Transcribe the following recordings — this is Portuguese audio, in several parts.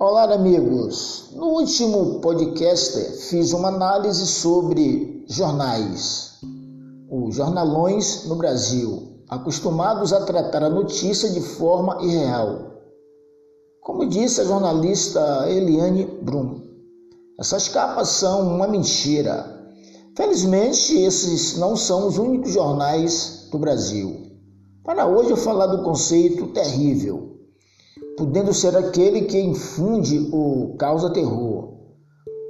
Olá, amigos. No último podcast fiz uma análise sobre jornais, os jornalões no Brasil, acostumados a tratar a notícia de forma irreal. Como disse a jornalista Eliane Brum, essas capas são uma mentira. Felizmente, esses não são os únicos jornais do Brasil. Para hoje eu falar do conceito terrível podendo ser aquele que infunde ou causa terror,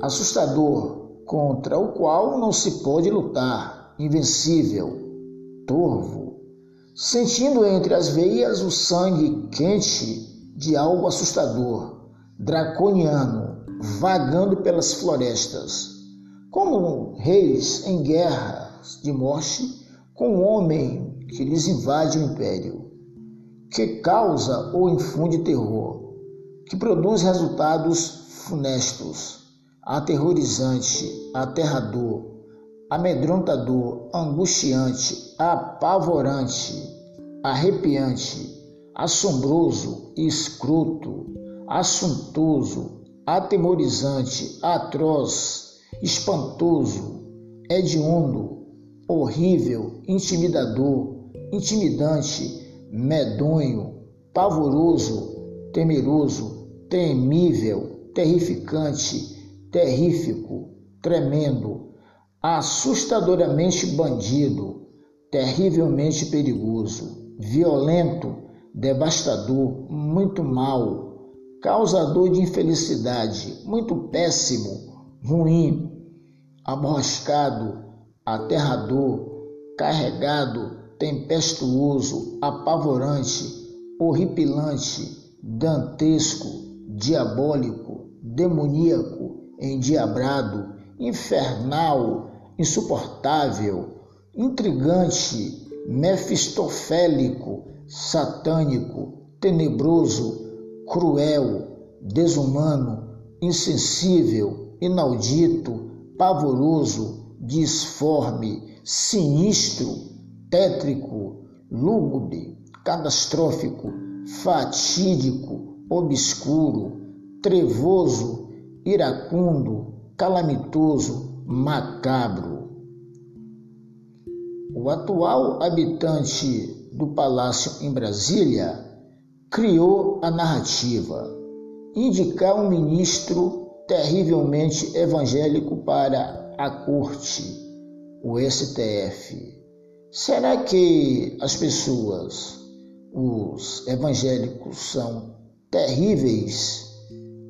assustador, contra o qual não se pode lutar, invencível, torvo, sentindo entre as veias o sangue quente de algo assustador, draconiano, vagando pelas florestas, como reis em guerras de morte com o homem que lhes invade o império que causa ou infunde terror, que produz resultados funestos, aterrorizante, aterrador, amedrontador, angustiante, apavorante, arrepiante, assombroso, escroto, assuntoso, atemorizante, atroz, espantoso, hediondo, horrível, intimidador, intimidante, medonho, pavoroso, temeroso, temível, terrificante, terrífico, tremendo, assustadoramente bandido, terrivelmente perigoso, violento, devastador, muito mal, causador de infelicidade, muito péssimo, ruim, aborrascado, aterrador, carregado, tempestuoso, apavorante, horripilante, dantesco, diabólico, demoníaco, endiabrado, infernal, insuportável, intrigante, mefistofélico, satânico, tenebroso, cruel, desumano, insensível, inaudito, pavoroso, disforme, sinistro, tétrico, lúgubre, catastrófico, fatídico, obscuro, trevoso, iracundo, calamitoso, macabro. O atual habitante do palácio em Brasília criou a narrativa, indicar um ministro terrivelmente evangélico para a corte, o STF. Será que as pessoas, os evangélicos, são terríveis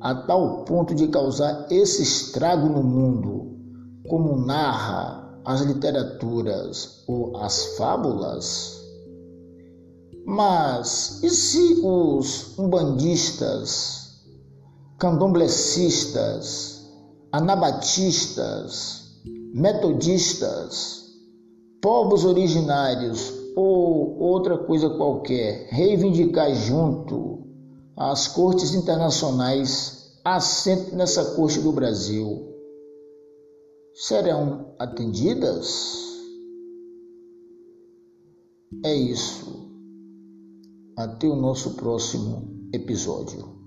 a tal ponto de causar esse estrago no mundo, como narra as literaturas ou as fábulas? Mas e se os umbandistas, candomblecistas, anabatistas, metodistas, povos originários ou outra coisa qualquer reivindicar junto às cortes internacionais assento nessa corte do Brasil, serão atendidas? É isso. Até o nosso próximo episódio.